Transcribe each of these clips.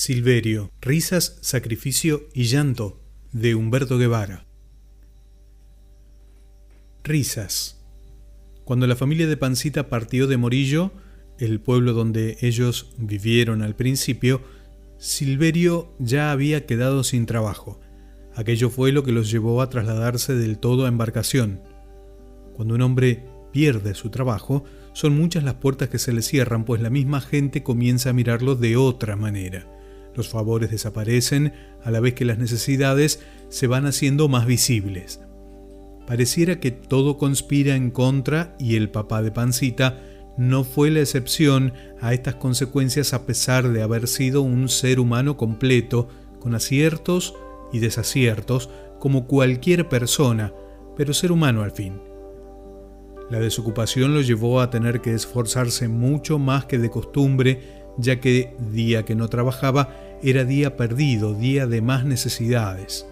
Silverio, Risas, Sacrificio y Llanto de Humberto Guevara. Risas. Cuando la familia de Pancita partió de Morillo, el pueblo donde ellos vivieron al principio, Silverio ya había quedado sin trabajo. Aquello fue lo que los llevó a trasladarse del todo a embarcación. Cuando un hombre pierde su trabajo, son muchas las puertas que se le cierran, pues la misma gente comienza a mirarlo de otra manera. Los favores desaparecen a la vez que las necesidades se van haciendo más visibles. Pareciera que todo conspira en contra y el papá de Pancita no fue la excepción a estas consecuencias a pesar de haber sido un ser humano completo, con aciertos y desaciertos, como cualquier persona, pero ser humano al fin. La desocupación lo llevó a tener que esforzarse mucho más que de costumbre ya que día que no trabajaba era día perdido, día de más necesidades.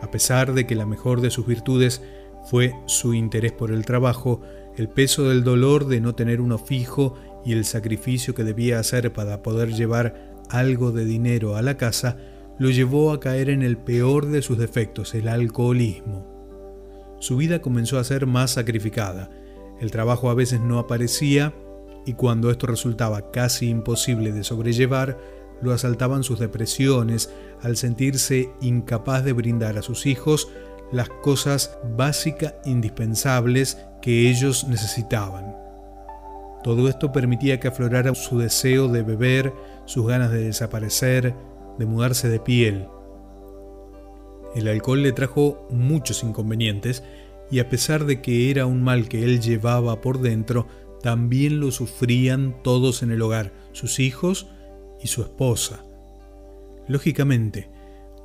A pesar de que la mejor de sus virtudes fue su interés por el trabajo, el peso del dolor de no tener uno fijo y el sacrificio que debía hacer para poder llevar algo de dinero a la casa, lo llevó a caer en el peor de sus defectos, el alcoholismo. Su vida comenzó a ser más sacrificada. El trabajo a veces no aparecía y cuando esto resultaba casi imposible de sobrellevar, lo asaltaban sus depresiones al sentirse incapaz de brindar a sus hijos las cosas básicas indispensables que ellos necesitaban. Todo esto permitía que aflorara su deseo de beber, sus ganas de desaparecer, de mudarse de piel. El alcohol le trajo muchos inconvenientes y a pesar de que era un mal que él llevaba por dentro, también lo sufrían todos en el hogar, sus hijos y su esposa. Lógicamente,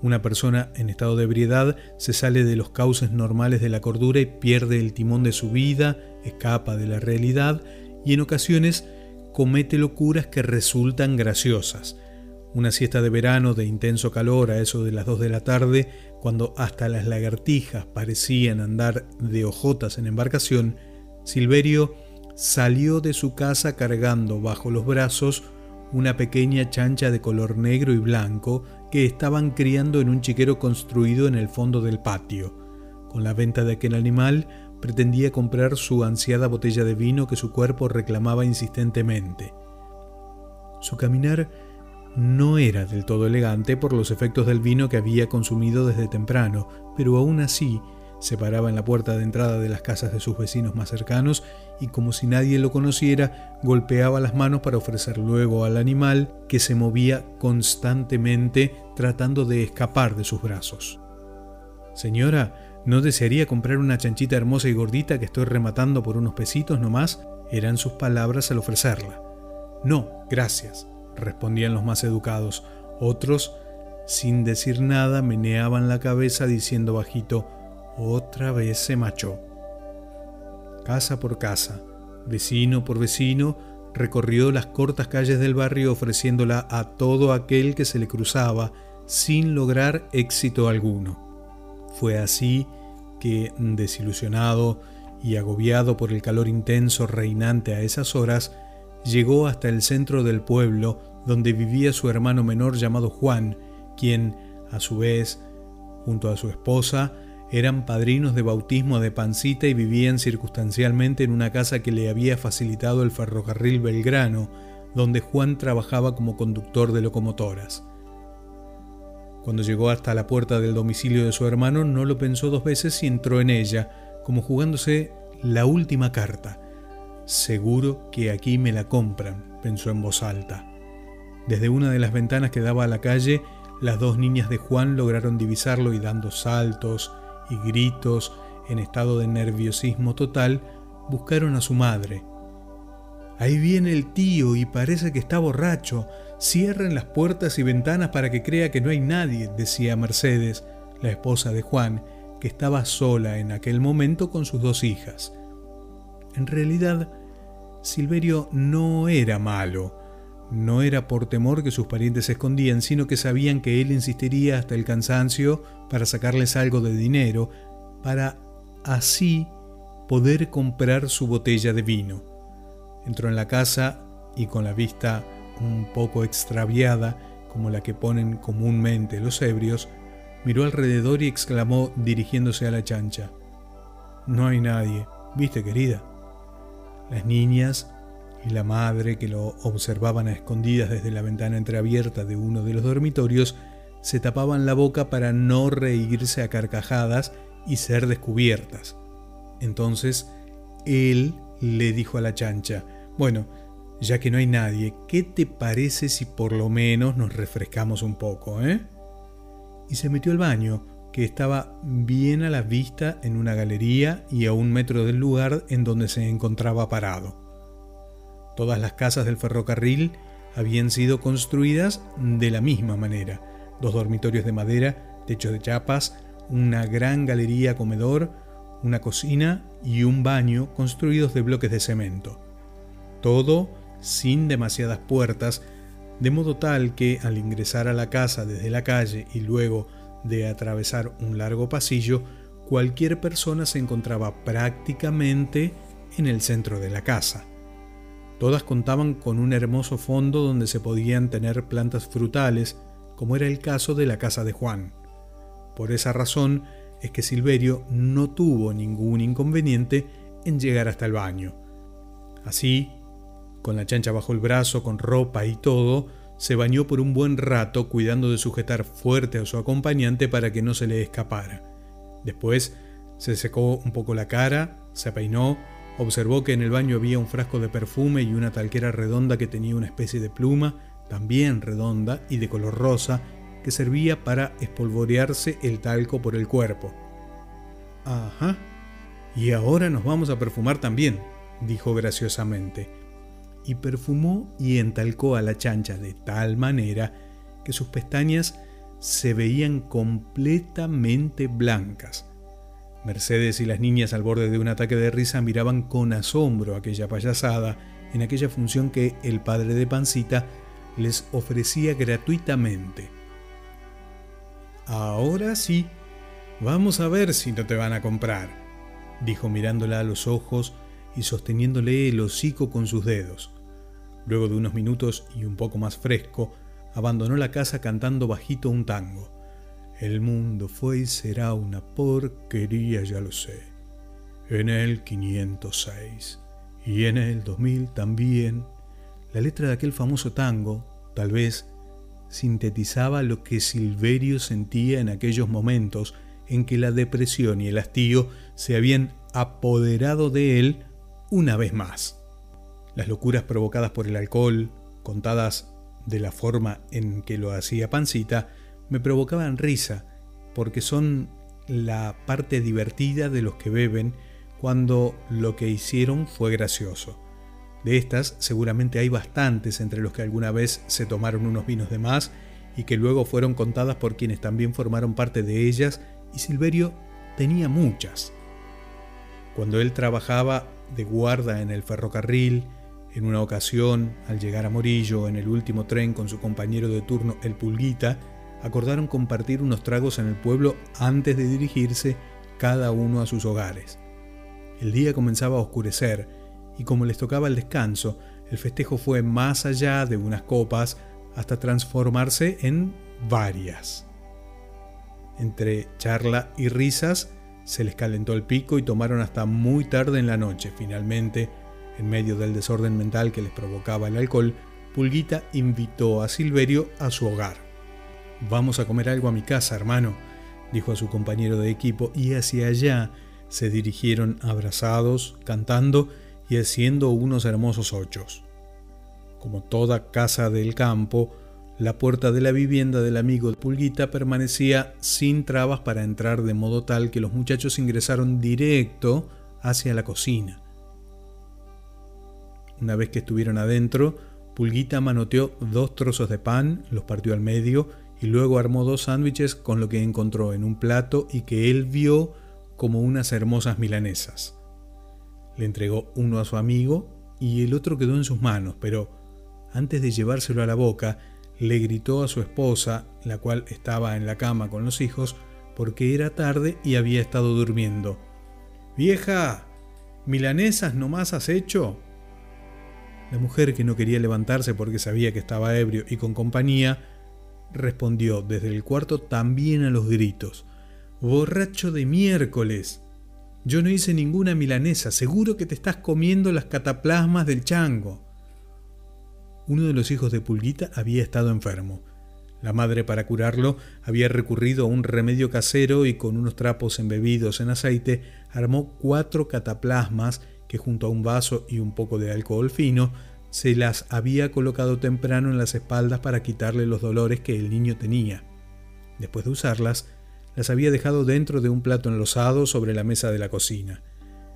una persona en estado de ebriedad se sale de los cauces normales de la cordura y pierde el timón de su vida, escapa de la realidad y en ocasiones comete locuras que resultan graciosas. Una siesta de verano de intenso calor a eso de las 2 de la tarde, cuando hasta las lagartijas parecían andar de ojotas en embarcación, Silverio salió de su casa cargando bajo los brazos una pequeña chancha de color negro y blanco que estaban criando en un chiquero construido en el fondo del patio. Con la venta de aquel animal pretendía comprar su ansiada botella de vino que su cuerpo reclamaba insistentemente. Su caminar no era del todo elegante por los efectos del vino que había consumido desde temprano, pero aún así se paraba en la puerta de entrada de las casas de sus vecinos más cercanos y como si nadie lo conociera, golpeaba las manos para ofrecer luego al animal que se movía constantemente tratando de escapar de sus brazos. Señora, ¿no desearía comprar una chanchita hermosa y gordita que estoy rematando por unos pesitos nomás? eran sus palabras al ofrecerla. No, gracias, respondían los más educados. Otros, sin decir nada, meneaban la cabeza diciendo bajito, otra vez se machó. Casa por casa, vecino por vecino, recorrió las cortas calles del barrio ofreciéndola a todo aquel que se le cruzaba sin lograr éxito alguno. Fue así que, desilusionado y agobiado por el calor intenso reinante a esas horas, llegó hasta el centro del pueblo donde vivía su hermano menor llamado Juan, quien, a su vez, junto a su esposa, eran padrinos de bautismo de Pancita y vivían circunstancialmente en una casa que le había facilitado el ferrocarril Belgrano, donde Juan trabajaba como conductor de locomotoras. Cuando llegó hasta la puerta del domicilio de su hermano, no lo pensó dos veces y entró en ella, como jugándose la última carta. Seguro que aquí me la compran, pensó en voz alta. Desde una de las ventanas que daba a la calle, las dos niñas de Juan lograron divisarlo y dando saltos, y gritos en estado de nerviosismo total, buscaron a su madre. Ahí viene el tío y parece que está borracho. Cierren las puertas y ventanas para que crea que no hay nadie, decía Mercedes, la esposa de Juan, que estaba sola en aquel momento con sus dos hijas. En realidad, Silverio no era malo. No era por temor que sus parientes se escondían, sino que sabían que él insistiría hasta el cansancio para sacarles algo de dinero, para así poder comprar su botella de vino. Entró en la casa y con la vista un poco extraviada, como la que ponen comúnmente los ebrios, miró alrededor y exclamó dirigiéndose a la chancha. No hay nadie, ¿viste querida? Las niñas y la madre, que lo observaban a escondidas desde la ventana entreabierta de uno de los dormitorios, se tapaban la boca para no reírse a carcajadas y ser descubiertas. Entonces, él le dijo a la chancha, bueno, ya que no hay nadie, ¿qué te parece si por lo menos nos refrescamos un poco, eh? Y se metió al baño, que estaba bien a la vista en una galería y a un metro del lugar en donde se encontraba parado. Todas las casas del ferrocarril habían sido construidas de la misma manera. Dos dormitorios de madera, techo de chapas, una gran galería comedor, una cocina y un baño construidos de bloques de cemento. Todo sin demasiadas puertas, de modo tal que al ingresar a la casa desde la calle y luego de atravesar un largo pasillo, cualquier persona se encontraba prácticamente en el centro de la casa. Todas contaban con un hermoso fondo donde se podían tener plantas frutales, como era el caso de la casa de Juan. Por esa razón es que Silverio no tuvo ningún inconveniente en llegar hasta el baño. Así, con la chancha bajo el brazo, con ropa y todo, se bañó por un buen rato cuidando de sujetar fuerte a su acompañante para que no se le escapara. Después se secó un poco la cara, se peinó, observó que en el baño había un frasco de perfume y una talquera redonda que tenía una especie de pluma, también redonda y de color rosa, que servía para espolvorearse el talco por el cuerpo. Ajá. Y ahora nos vamos a perfumar también, dijo graciosamente y perfumó y entalcó a la chancha de tal manera que sus pestañas se veían completamente blancas. Mercedes y las niñas al borde de un ataque de risa miraban con asombro aquella payasada en aquella función que el padre de Pancita les ofrecía gratuitamente. Ahora sí, vamos a ver si no te van a comprar, dijo mirándola a los ojos y sosteniéndole el hocico con sus dedos. Luego de unos minutos y un poco más fresco, abandonó la casa cantando bajito un tango. El mundo fue y será una porquería, ya lo sé. En el 506 y en el 2000 también. La letra de aquel famoso tango, tal vez, sintetizaba lo que Silverio sentía en aquellos momentos en que la depresión y el hastío se habían apoderado de él una vez más. Las locuras provocadas por el alcohol, contadas de la forma en que lo hacía Pancita, me provocaban risa, porque son la parte divertida de los que beben cuando lo que hicieron fue gracioso. De estas seguramente hay bastantes entre los que alguna vez se tomaron unos vinos de más y que luego fueron contadas por quienes también formaron parte de ellas, y Silverio tenía muchas. Cuando él trabajaba de guarda en el ferrocarril, en una ocasión, al llegar a Morillo en el último tren con su compañero de turno, el Pulguita, acordaron compartir unos tragos en el pueblo antes de dirigirse cada uno a sus hogares. El día comenzaba a oscurecer y como les tocaba el descanso, el festejo fue más allá de unas copas hasta transformarse en varias. Entre charla y risas, se les calentó el pico y tomaron hasta muy tarde en la noche. Finalmente, en medio del desorden mental que les provocaba el alcohol, Pulguita invitó a Silverio a su hogar. Vamos a comer algo a mi casa, hermano, dijo a su compañero de equipo, y hacia allá se dirigieron abrazados, cantando y haciendo unos hermosos ochos. Como toda casa del campo, la puerta de la vivienda del amigo Pulguita permanecía sin trabas para entrar de modo tal que los muchachos ingresaron directo hacia la cocina. Una vez que estuvieron adentro, Pulguita manoteó dos trozos de pan, los partió al medio y luego armó dos sándwiches con lo que encontró en un plato y que él vio como unas hermosas milanesas. Le entregó uno a su amigo y el otro quedó en sus manos, pero antes de llevárselo a la boca, le gritó a su esposa, la cual estaba en la cama con los hijos, porque era tarde y había estado durmiendo. Vieja, ¿milanesas nomás has hecho? La mujer, que no quería levantarse porque sabía que estaba ebrio y con compañía, respondió desde el cuarto también a los gritos. Borracho de miércoles. Yo no hice ninguna milanesa, seguro que te estás comiendo las cataplasmas del chango. Uno de los hijos de Pulguita había estado enfermo. La madre para curarlo había recurrido a un remedio casero y con unos trapos embebidos en aceite armó cuatro cataplasmas que junto a un vaso y un poco de alcohol fino se las había colocado temprano en las espaldas para quitarle los dolores que el niño tenía. Después de usarlas, las había dejado dentro de un plato enlosado sobre la mesa de la cocina.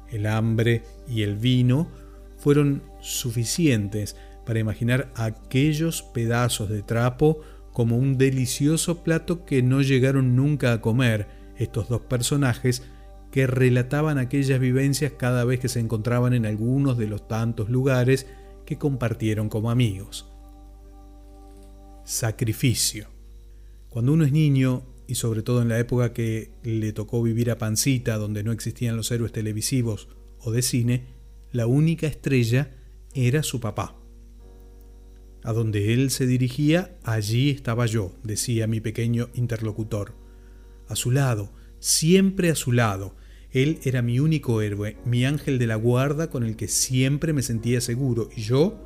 El hambre y el vino fueron suficientes para imaginar aquellos pedazos de trapo como un delicioso plato que no llegaron nunca a comer estos dos personajes que relataban aquellas vivencias cada vez que se encontraban en algunos de los tantos lugares que compartieron como amigos. Sacrificio. Cuando uno es niño, y sobre todo en la época que le tocó vivir a Pancita, donde no existían los héroes televisivos o de cine, la única estrella era su papá. A donde él se dirigía, allí estaba yo, decía mi pequeño interlocutor. A su lado, siempre a su lado. Él era mi único héroe, mi ángel de la guarda con el que siempre me sentía seguro, y yo,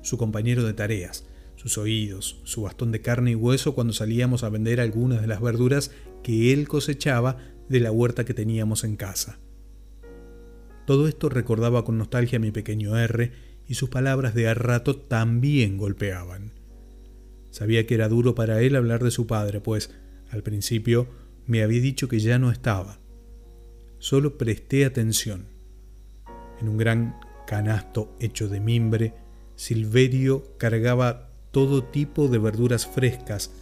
su compañero de tareas, sus oídos, su bastón de carne y hueso cuando salíamos a vender algunas de las verduras que él cosechaba de la huerta que teníamos en casa. Todo esto recordaba con nostalgia a mi pequeño R, y sus palabras de a rato también golpeaban. Sabía que era duro para él hablar de su padre, pues al principio me había dicho que ya no estaba. Solo presté atención. En un gran canasto hecho de mimbre, Silverio cargaba todo tipo de verduras frescas,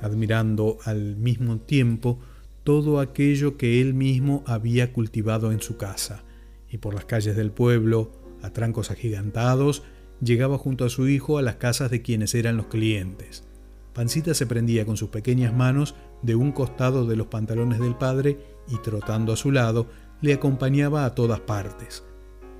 admirando al mismo tiempo todo aquello que él mismo había cultivado en su casa, y por las calles del pueblo, a trancos agigantados, llegaba junto a su hijo a las casas de quienes eran los clientes. Pancita se prendía con sus pequeñas manos de un costado de los pantalones del padre y trotando a su lado le acompañaba a todas partes.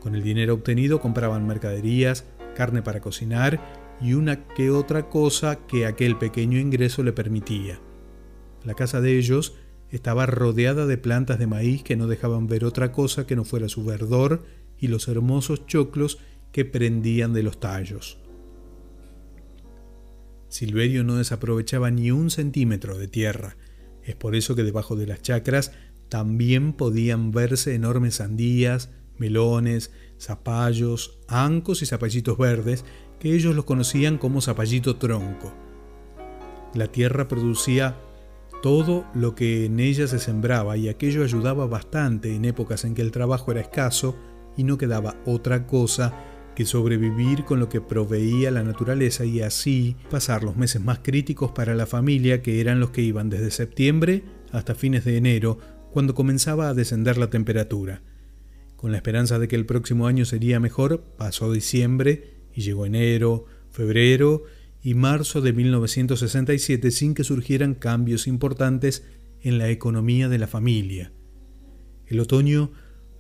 Con el dinero obtenido compraban mercaderías, carne para cocinar y una que otra cosa que aquel pequeño ingreso le permitía. La casa de ellos estaba rodeada de plantas de maíz que no dejaban ver otra cosa que no fuera su verdor y los hermosos choclos que prendían de los tallos. Silverio no desaprovechaba ni un centímetro de tierra. Es por eso que debajo de las chacras también podían verse enormes sandías, melones, zapallos, ancos y zapallitos verdes, que ellos los conocían como zapallito tronco. La tierra producía todo lo que en ella se sembraba y aquello ayudaba bastante en épocas en que el trabajo era escaso y no quedaba otra cosa que sobrevivir con lo que proveía la naturaleza y así pasar los meses más críticos para la familia que eran los que iban desde septiembre hasta fines de enero cuando comenzaba a descender la temperatura. Con la esperanza de que el próximo año sería mejor, pasó diciembre y llegó enero, febrero y marzo de 1967 sin que surgieran cambios importantes en la economía de la familia. El otoño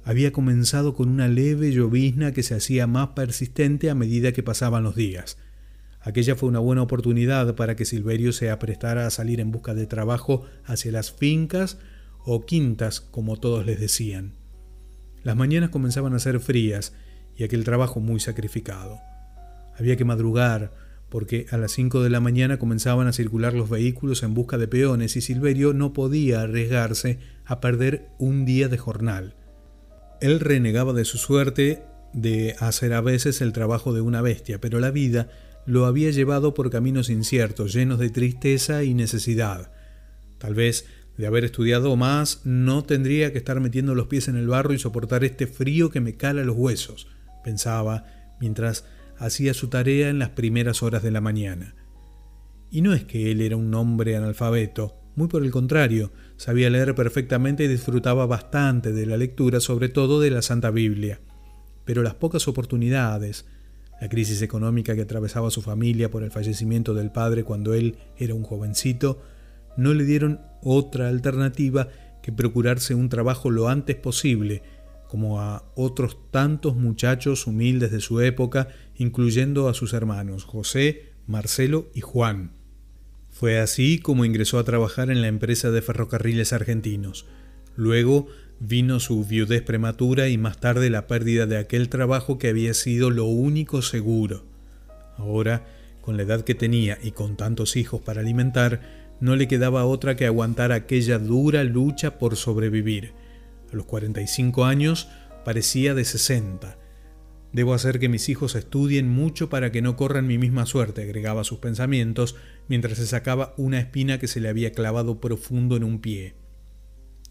había comenzado con una leve llovizna que se hacía más persistente a medida que pasaban los días. Aquella fue una buena oportunidad para que Silverio se aprestara a salir en busca de trabajo hacia las fincas o quintas, como todos les decían. Las mañanas comenzaban a ser frías y aquel trabajo muy sacrificado. Había que madrugar, porque a las cinco de la mañana comenzaban a circular los vehículos en busca de peones y Silverio no podía arriesgarse a perder un día de jornal. Él renegaba de su suerte de hacer a veces el trabajo de una bestia, pero la vida lo había llevado por caminos inciertos, llenos de tristeza y necesidad. Tal vez, de haber estudiado más, no tendría que estar metiendo los pies en el barro y soportar este frío que me cala los huesos, pensaba, mientras hacía su tarea en las primeras horas de la mañana. Y no es que él era un hombre analfabeto, muy por el contrario, sabía leer perfectamente y disfrutaba bastante de la lectura, sobre todo de la Santa Biblia. Pero las pocas oportunidades, la crisis económica que atravesaba su familia por el fallecimiento del padre cuando él era un jovencito, no le dieron otra alternativa que procurarse un trabajo lo antes posible, como a otros tantos muchachos humildes de su época, incluyendo a sus hermanos José, Marcelo y Juan. Fue así como ingresó a trabajar en la empresa de ferrocarriles argentinos. Luego vino su viudez prematura y más tarde la pérdida de aquel trabajo que había sido lo único seguro. Ahora, con la edad que tenía y con tantos hijos para alimentar, no le quedaba otra que aguantar aquella dura lucha por sobrevivir. A los 45 años parecía de 60. Debo hacer que mis hijos estudien mucho para que no corran mi misma suerte, agregaba sus pensamientos mientras se sacaba una espina que se le había clavado profundo en un pie.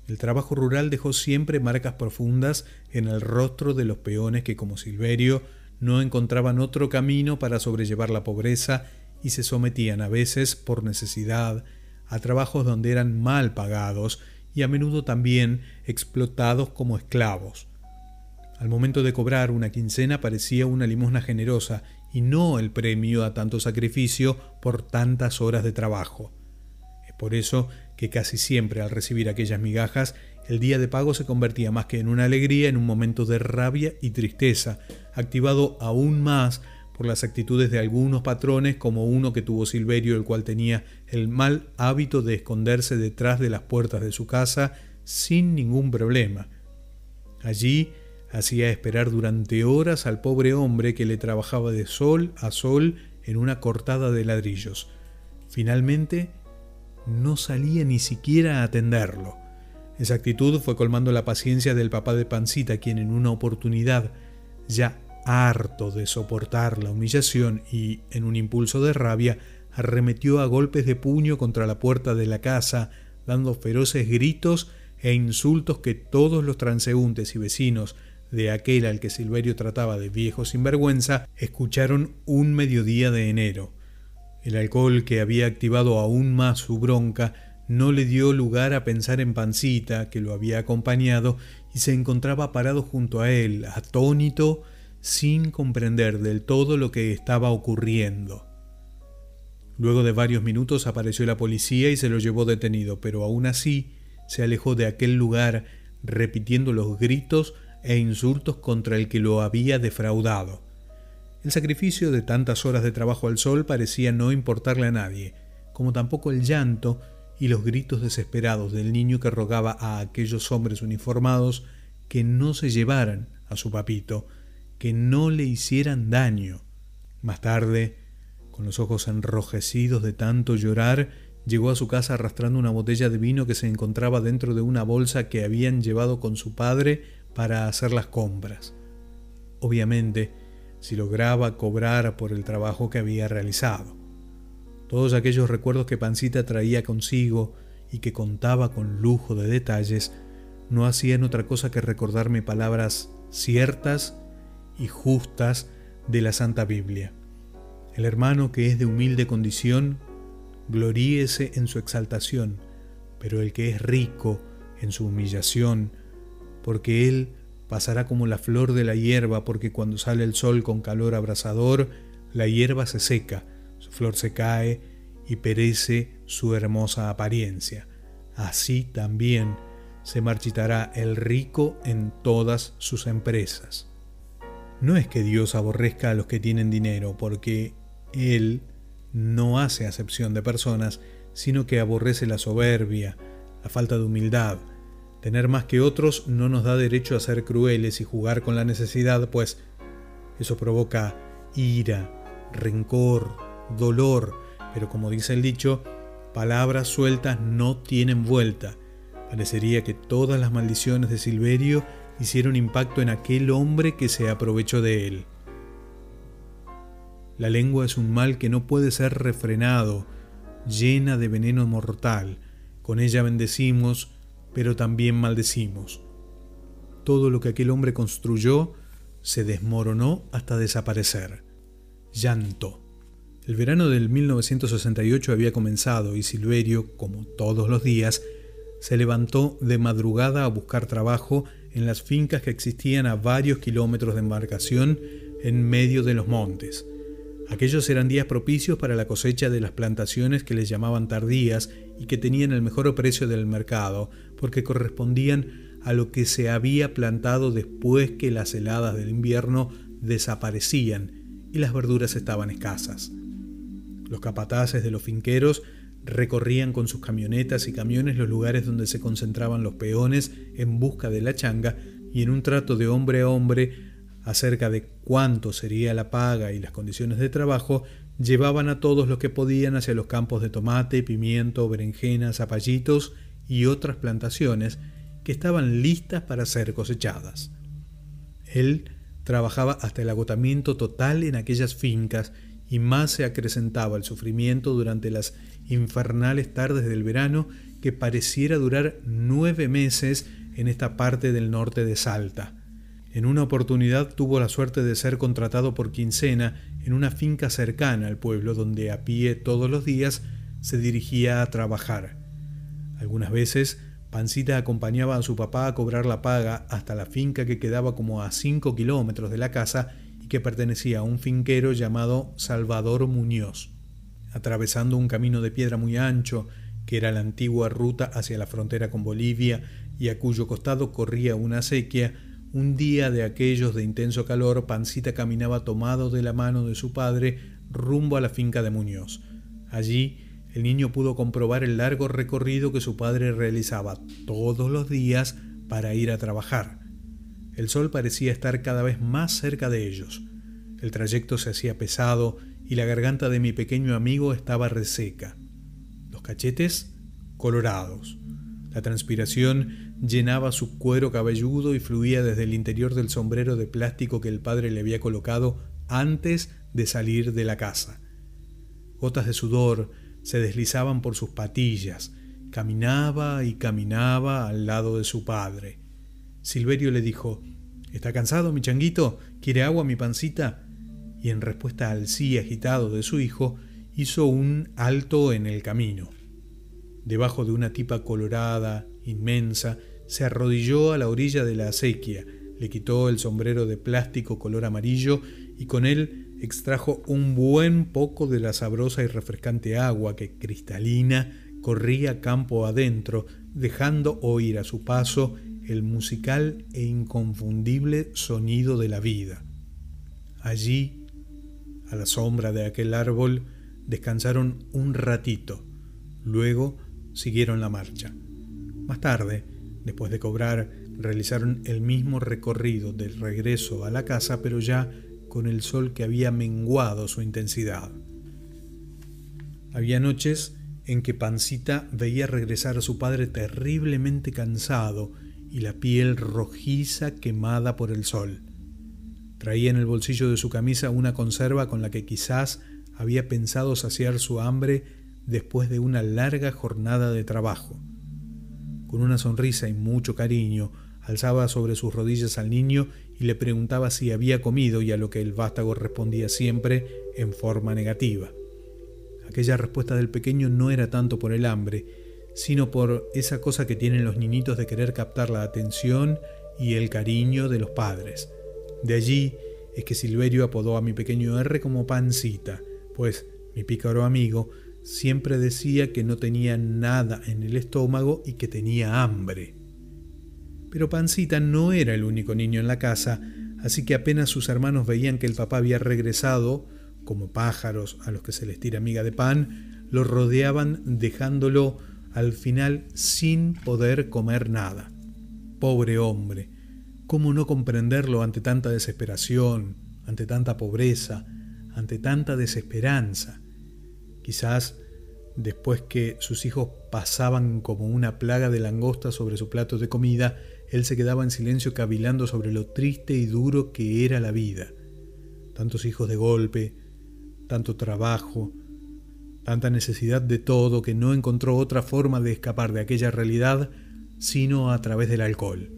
El trabajo rural dejó siempre marcas profundas en el rostro de los peones que, como Silverio, no encontraban otro camino para sobrellevar la pobreza y se sometían a veces, por necesidad, a trabajos donde eran mal pagados y a menudo también explotados como esclavos. Al momento de cobrar una quincena parecía una limosna generosa y no el premio a tanto sacrificio por tantas horas de trabajo. Es por eso que casi siempre al recibir aquellas migajas, el día de pago se convertía más que en una alegría en un momento de rabia y tristeza, activado aún más las actitudes de algunos patrones como uno que tuvo Silverio, el cual tenía el mal hábito de esconderse detrás de las puertas de su casa sin ningún problema. Allí hacía esperar durante horas al pobre hombre que le trabajaba de sol a sol en una cortada de ladrillos. Finalmente, no salía ni siquiera a atenderlo. Esa actitud fue colmando la paciencia del papá de Pancita, quien en una oportunidad, ya harto de soportar la humillación y, en un impulso de rabia, arremetió a golpes de puño contra la puerta de la casa, dando feroces gritos e insultos que todos los transeúntes y vecinos de aquel al que Silverio trataba de viejo sinvergüenza escucharon un mediodía de enero. El alcohol que había activado aún más su bronca no le dio lugar a pensar en Pancita, que lo había acompañado, y se encontraba parado junto a él, atónito, sin comprender del todo lo que estaba ocurriendo. Luego de varios minutos apareció la policía y se lo llevó detenido, pero aún así se alejó de aquel lugar repitiendo los gritos e insultos contra el que lo había defraudado. El sacrificio de tantas horas de trabajo al sol parecía no importarle a nadie, como tampoco el llanto y los gritos desesperados del niño que rogaba a aquellos hombres uniformados que no se llevaran a su papito, que no le hicieran daño. Más tarde, con los ojos enrojecidos de tanto llorar, llegó a su casa arrastrando una botella de vino que se encontraba dentro de una bolsa que habían llevado con su padre para hacer las compras. Obviamente, si lograba cobrar por el trabajo que había realizado. Todos aquellos recuerdos que Pancita traía consigo y que contaba con lujo de detalles no hacían otra cosa que recordarme palabras ciertas y justas de la Santa Biblia. El hermano que es de humilde condición, gloríese en su exaltación, pero el que es rico en su humillación, porque él pasará como la flor de la hierba, porque cuando sale el sol con calor abrasador, la hierba se seca, su flor se cae y perece su hermosa apariencia. Así también se marchitará el rico en todas sus empresas. No es que Dios aborrezca a los que tienen dinero, porque Él no hace acepción de personas, sino que aborrece la soberbia, la falta de humildad, Tener más que otros no nos da derecho a ser crueles y jugar con la necesidad, pues eso provoca ira, rencor, dolor, pero como dice el dicho, palabras sueltas no tienen vuelta. Parecería que todas las maldiciones de Silverio hicieron impacto en aquel hombre que se aprovechó de él. La lengua es un mal que no puede ser refrenado, llena de veneno mortal. Con ella bendecimos, pero también maldecimos. Todo lo que aquel hombre construyó se desmoronó hasta desaparecer. Llanto. El verano del 1968 había comenzado y Silverio, como todos los días, se levantó de madrugada a buscar trabajo en las fincas que existían a varios kilómetros de embarcación en medio de los montes. Aquellos eran días propicios para la cosecha de las plantaciones que les llamaban tardías y que tenían el mejor precio del mercado, porque correspondían a lo que se había plantado después que las heladas del invierno desaparecían y las verduras estaban escasas. Los capataces de los finqueros recorrían con sus camionetas y camiones los lugares donde se concentraban los peones en busca de la changa y en un trato de hombre a hombre acerca de cuánto sería la paga y las condiciones de trabajo, llevaban a todos los que podían hacia los campos de tomate, pimiento, berenjenas, zapallitos y otras plantaciones que estaban listas para ser cosechadas. Él trabajaba hasta el agotamiento total en aquellas fincas y más se acrecentaba el sufrimiento durante las infernales tardes del verano que pareciera durar nueve meses en esta parte del norte de Salta. En una oportunidad tuvo la suerte de ser contratado por quincena en una finca cercana al pueblo donde a pie todos los días se dirigía a trabajar. Algunas veces Pancita acompañaba a su papá a cobrar la paga hasta la finca que quedaba como a 5 kilómetros de la casa y que pertenecía a un finquero llamado Salvador Muñoz. Atravesando un camino de piedra muy ancho, que era la antigua ruta hacia la frontera con Bolivia y a cuyo costado corría una acequia, un día de aquellos de intenso calor, Pancita caminaba tomado de la mano de su padre rumbo a la finca de Muñoz. Allí el niño pudo comprobar el largo recorrido que su padre realizaba todos los días para ir a trabajar. El sol parecía estar cada vez más cerca de ellos. El trayecto se hacía pesado y la garganta de mi pequeño amigo estaba reseca. Los cachetes colorados. La transpiración llenaba su cuero cabelludo y fluía desde el interior del sombrero de plástico que el padre le había colocado antes de salir de la casa. Gotas de sudor se deslizaban por sus patillas. Caminaba y caminaba al lado de su padre. Silverio le dijo, ¿Está cansado, mi changuito? ¿Quiere agua, mi pancita? Y en respuesta al sí agitado de su hijo, hizo un alto en el camino. Debajo de una tipa colorada, inmensa, se arrodilló a la orilla de la acequia, le quitó el sombrero de plástico color amarillo y con él extrajo un buen poco de la sabrosa y refrescante agua que, cristalina, corría campo adentro, dejando oír a su paso el musical e inconfundible sonido de la vida. Allí, a la sombra de aquel árbol, descansaron un ratito, luego siguieron la marcha. Más tarde, después de cobrar, realizaron el mismo recorrido del regreso a la casa, pero ya con el sol que había menguado su intensidad. Había noches en que Pancita veía regresar a su padre terriblemente cansado y la piel rojiza quemada por el sol. Traía en el bolsillo de su camisa una conserva con la que quizás había pensado saciar su hambre después de una larga jornada de trabajo. Con una sonrisa y mucho cariño, alzaba sobre sus rodillas al niño y le preguntaba si había comido y a lo que el vástago respondía siempre en forma negativa. Aquella respuesta del pequeño no era tanto por el hambre, sino por esa cosa que tienen los niñitos de querer captar la atención y el cariño de los padres. De allí es que Silverio apodó a mi pequeño R como pancita, pues mi pícaro amigo siempre decía que no tenía nada en el estómago y que tenía hambre. Pero Pancita no era el único niño en la casa, así que apenas sus hermanos veían que el papá había regresado, como pájaros a los que se les tira miga de pan, lo rodeaban dejándolo al final sin poder comer nada. Pobre hombre, ¿cómo no comprenderlo ante tanta desesperación, ante tanta pobreza, ante tanta desesperanza? Quizás después que sus hijos pasaban como una plaga de langosta sobre su plato de comida, él se quedaba en silencio cavilando sobre lo triste y duro que era la vida. Tantos hijos de golpe, tanto trabajo, tanta necesidad de todo que no encontró otra forma de escapar de aquella realidad sino a través del alcohol.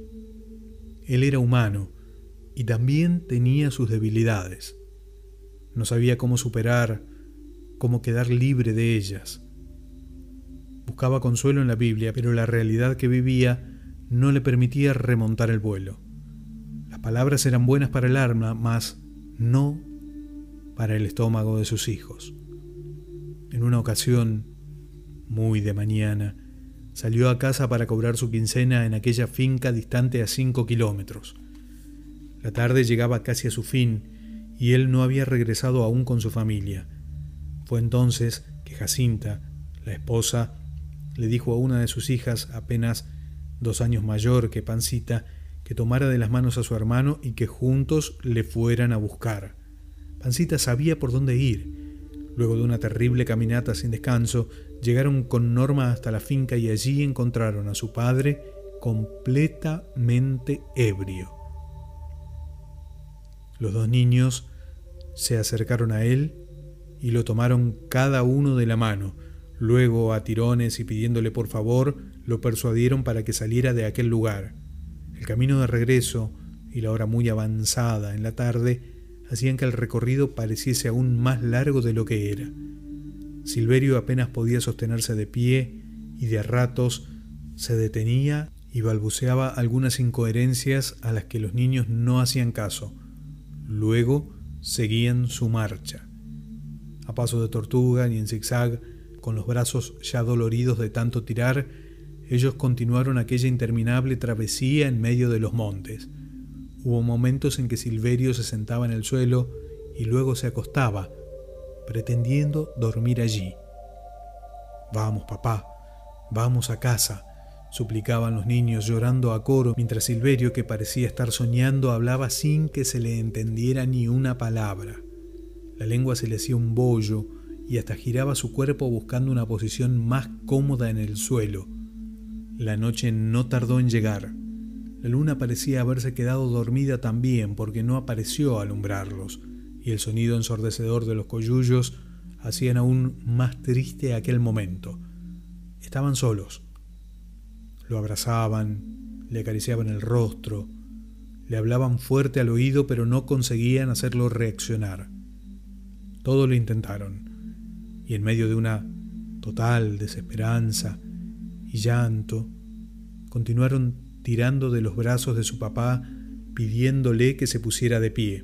Él era humano y también tenía sus debilidades. No sabía cómo superar cómo quedar libre de ellas. Buscaba consuelo en la Biblia, pero la realidad que vivía no le permitía remontar el vuelo. Las palabras eran buenas para el alma, mas no para el estómago de sus hijos. En una ocasión, muy de mañana, salió a casa para cobrar su quincena en aquella finca distante a cinco kilómetros. La tarde llegaba casi a su fin y él no había regresado aún con su familia. Fue entonces que Jacinta, La esposa le dijo a una de sus hijas, apenas dos años mayor que Pancita, que tomara de las manos a su hermano y que juntos le fueran a buscar. Pancita sabía por dónde ir. Luego de una terrible caminata sin descanso, llegaron con Norma hasta la finca y allí encontraron a su padre completamente ebrio. Los dos niños se acercaron a él y lo tomaron cada uno de la mano. Luego, a tirones y pidiéndole por favor, lo persuadieron para que saliera de aquel lugar. El camino de regreso y la hora muy avanzada en la tarde hacían que el recorrido pareciese aún más largo de lo que era. Silverio apenas podía sostenerse de pie y de ratos se detenía y balbuceaba algunas incoherencias a las que los niños no hacían caso. Luego seguían su marcha. A paso de tortuga y en zigzag, con los brazos ya doloridos de tanto tirar, ellos continuaron aquella interminable travesía en medio de los montes. Hubo momentos en que Silverio se sentaba en el suelo y luego se acostaba, pretendiendo dormir allí. Vamos, papá, vamos a casa, suplicaban los niños llorando a coro, mientras Silverio, que parecía estar soñando, hablaba sin que se le entendiera ni una palabra. La lengua se le hacía un bollo y hasta giraba su cuerpo buscando una posición más cómoda en el suelo. La noche no tardó en llegar. La luna parecía haberse quedado dormida también porque no apareció a alumbrarlos, y el sonido ensordecedor de los coyullos hacían aún más triste aquel momento. Estaban solos. Lo abrazaban, le acariciaban el rostro, le hablaban fuerte al oído, pero no conseguían hacerlo reaccionar. Todo lo intentaron, y en medio de una total desesperanza, y llanto, continuaron tirando de los brazos de su papá pidiéndole que se pusiera de pie.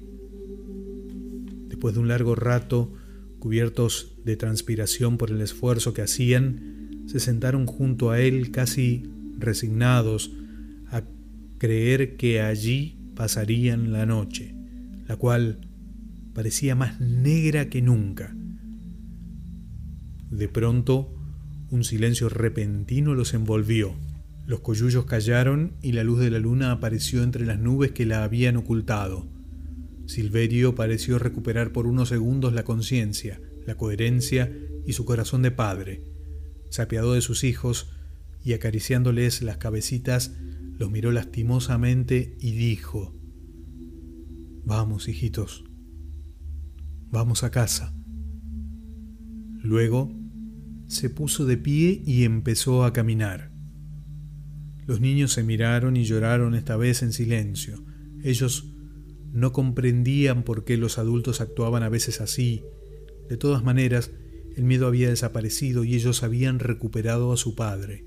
Después de un largo rato, cubiertos de transpiración por el esfuerzo que hacían, se sentaron junto a él casi resignados a creer que allí pasarían la noche, la cual parecía más negra que nunca. De pronto, un silencio repentino los envolvió. Los coyullos callaron y la luz de la luna apareció entre las nubes que la habían ocultado. Silverio pareció recuperar por unos segundos la conciencia, la coherencia y su corazón de padre. Se de sus hijos y acariciándoles las cabecitas, los miró lastimosamente y dijo, Vamos, hijitos, vamos a casa. Luego se puso de pie y empezó a caminar. Los niños se miraron y lloraron esta vez en silencio. Ellos no comprendían por qué los adultos actuaban a veces así. De todas maneras, el miedo había desaparecido y ellos habían recuperado a su padre.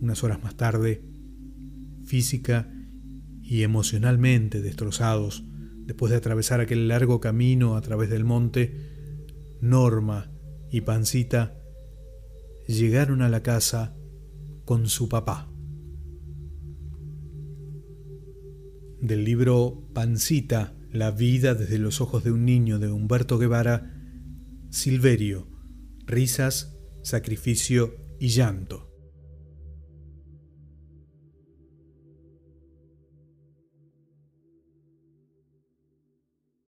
Unas horas más tarde, física y emocionalmente destrozados, después de atravesar aquel largo camino a través del monte, Norma y Pancita llegaron a la casa con su papá. Del libro Pancita, la vida desde los ojos de un niño de Humberto Guevara, Silverio, risas, sacrificio y llanto.